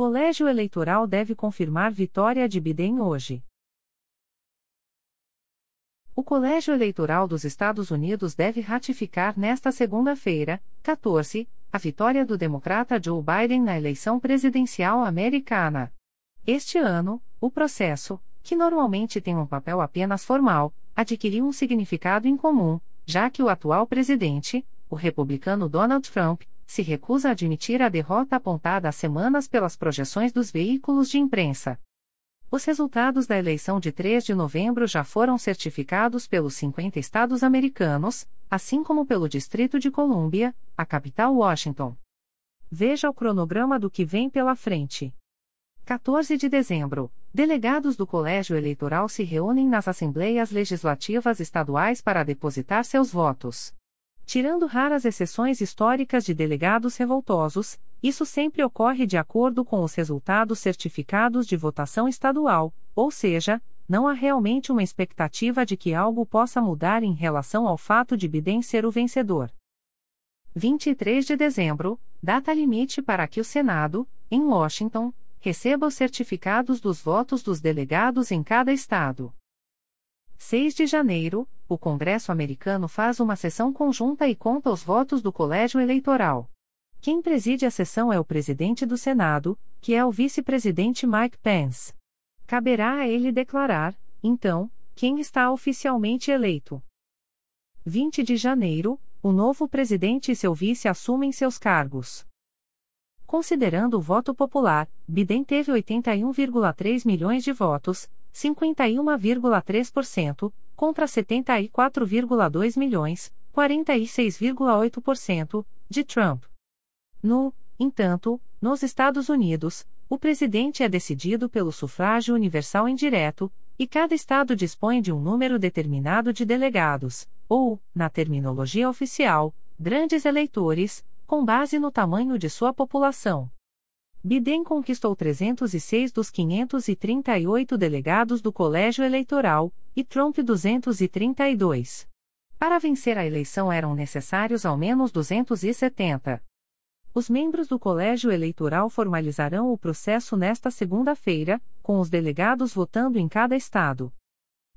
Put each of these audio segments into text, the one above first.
Colégio Eleitoral deve confirmar vitória de Biden hoje. O Colégio Eleitoral dos Estados Unidos deve ratificar nesta segunda-feira, 14, a vitória do democrata Joe Biden na eleição presidencial americana. Este ano, o processo, que normalmente tem um papel apenas formal, adquiriu um significado incomum, já que o atual presidente, o republicano Donald Trump, se recusa a admitir a derrota apontada há semanas pelas projeções dos veículos de imprensa. Os resultados da eleição de 3 de novembro já foram certificados pelos 50 estados americanos, assim como pelo Distrito de Colômbia, a capital Washington. Veja o cronograma do que vem pela frente. 14 de dezembro. Delegados do Colégio Eleitoral se reúnem nas Assembleias Legislativas Estaduais para depositar seus votos. Tirando raras exceções históricas de delegados revoltosos, isso sempre ocorre de acordo com os resultados certificados de votação estadual, ou seja, não há realmente uma expectativa de que algo possa mudar em relação ao fato de Biden ser o vencedor. 23 de dezembro, data limite para que o Senado, em Washington, receba os certificados dos votos dos delegados em cada estado. 6 de janeiro, o Congresso americano faz uma sessão conjunta e conta os votos do colégio eleitoral. Quem preside a sessão é o presidente do Senado, que é o vice-presidente Mike Pence. Caberá a ele declarar, então, quem está oficialmente eleito. 20 de janeiro, o novo presidente e seu vice assumem seus cargos. Considerando o voto popular, Biden teve 81,3 milhões de votos, 51,3%, contra 74,2 milhões, 46,8%, de Trump. No, entanto, nos Estados Unidos, o presidente é decidido pelo sufrágio universal indireto, e cada estado dispõe de um número determinado de delegados, ou, na terminologia oficial, grandes eleitores, com base no tamanho de sua população. Biden conquistou 306 dos 538 delegados do Colégio Eleitoral, e Trump 232. Para vencer a eleição eram necessários ao menos 270. Os membros do Colégio Eleitoral formalizarão o processo nesta segunda-feira, com os delegados votando em cada estado.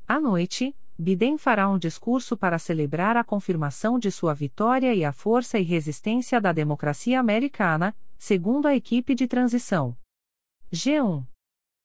À noite, Biden fará um discurso para celebrar a confirmação de sua vitória e a força e resistência da democracia americana, segundo a equipe de transição. G1